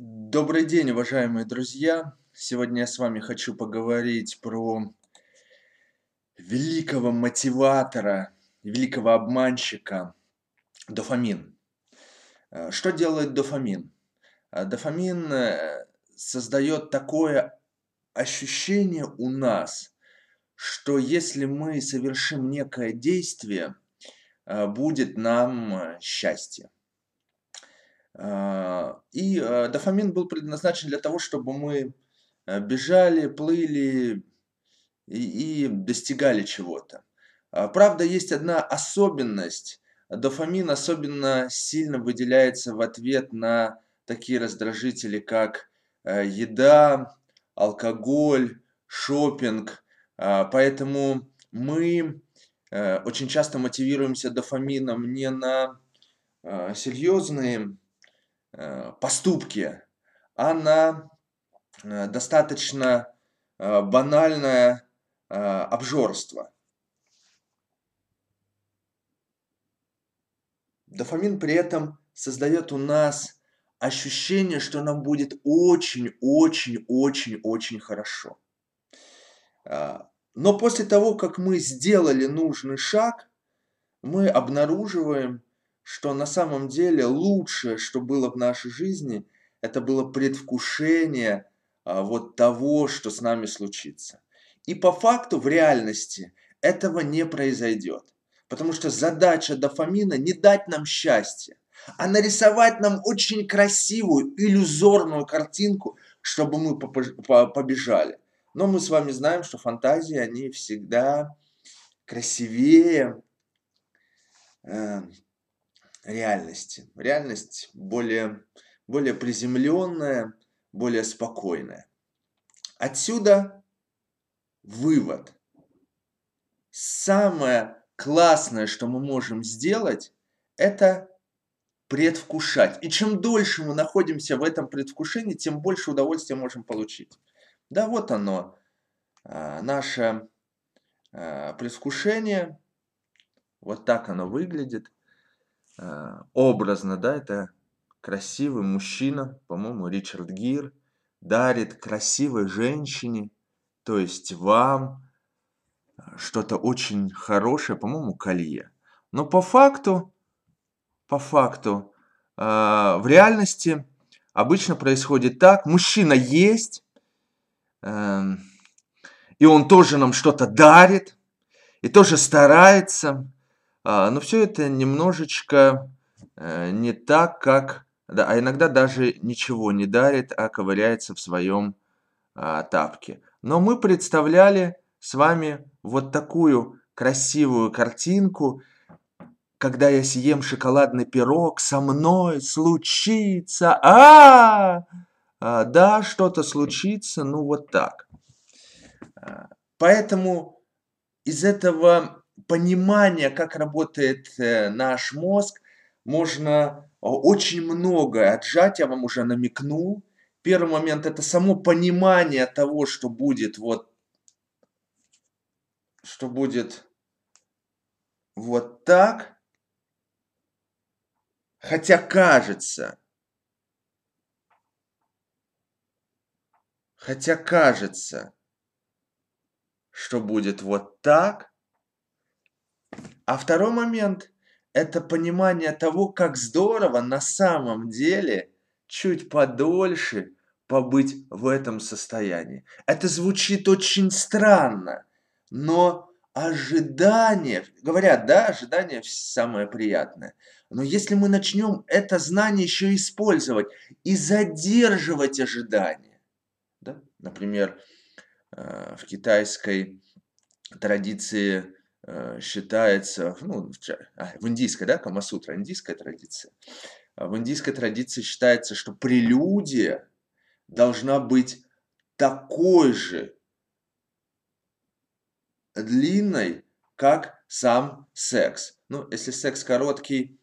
Добрый день, уважаемые друзья! Сегодня я с вами хочу поговорить про великого мотиватора, великого обманщика дофамин. Э, что делает дофамин? Э, дофамин э, создает такое ощущение у нас, что если мы совершим некое действие, будет нам счастье. А, и а, дофамин был предназначен для того, чтобы мы э, бежали, плыли и, и достигали чего-то. А, правда, есть одна особенность. Дофамин особенно сильно выделяется в ответ на такие раздражители, как еда, алкоголь, шопинг. Поэтому мы очень часто мотивируемся дофамином не на серьезные поступки, а на э, достаточно э, банальное обжорство. Дофамин при этом создает у нас ощущение, что нам будет очень-очень-очень-очень хорошо. Но после того, как мы сделали нужный шаг, мы обнаруживаем, что на самом деле лучшее, что было в нашей жизни, это было предвкушение а, вот того, что с нами случится. И по факту, в реальности, этого не произойдет. Потому что задача дофамина не дать нам счастье, а нарисовать нам очень красивую, иллюзорную картинку, чтобы мы побежали. Но мы с вами знаем, что фантазии, они всегда красивее, э, реальности. Реальность более, более приземленная, более спокойная. Отсюда вывод. Самое классное, что мы можем сделать, это предвкушать. И чем дольше мы находимся в этом предвкушении, тем больше удовольствия можем получить. Да, вот оно, а, наше а, предвкушение. Вот так оно выглядит. Э, образно, да, это красивый мужчина, по-моему, Ричард Гир, дарит красивой женщине, то есть вам, э, что-то очень хорошее, по-моему, колье. Но по факту, по факту, э, в реальности обычно происходит так, мужчина есть, э, и он тоже нам что-то дарит, и тоже старается, но все это немножечко э, не так, как... Да, а иногда даже ничего не дарит, а ковыряется в своем а, тапке. Но мы представляли с вами вот такую красивую картинку, когда я съем шоколадный пирог, со мной случится, а, -а, -а! а да, что-то случится, ну вот так. А, поэтому из этого понимания, как работает э, наш мозг, можно очень многое отжать, я вам уже намекнул. Первый момент – это само понимание того, что будет вот, что будет вот так. Хотя кажется, хотя кажется, что будет вот так, а второй момент – это понимание того, как здорово на самом деле чуть подольше побыть в этом состоянии. Это звучит очень странно, но ожидание, говорят, да, ожидание самое приятное. Но если мы начнем это знание еще использовать и задерживать ожидание, да, например, э, в китайской традиции считается, ну, а, в индийской, да, Камасутра, индийская традиция. А в индийской традиции считается, что прелюдия должна быть такой же длинной, как сам секс. Ну, если секс короткий,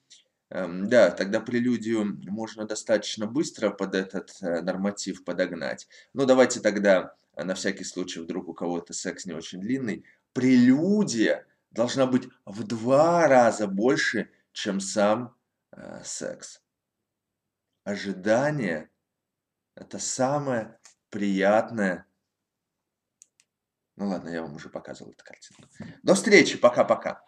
эм, да, тогда прелюдию можно достаточно быстро под этот э, норматив подогнать. Ну, давайте тогда, э, на всякий случай, вдруг у кого-то секс не очень длинный, прелюдия должна быть в два раза больше, чем сам э, секс. Ожидание Это самое приятное. Ну ладно, я вам уже показывал эту картинку. До встречи, пока-пока.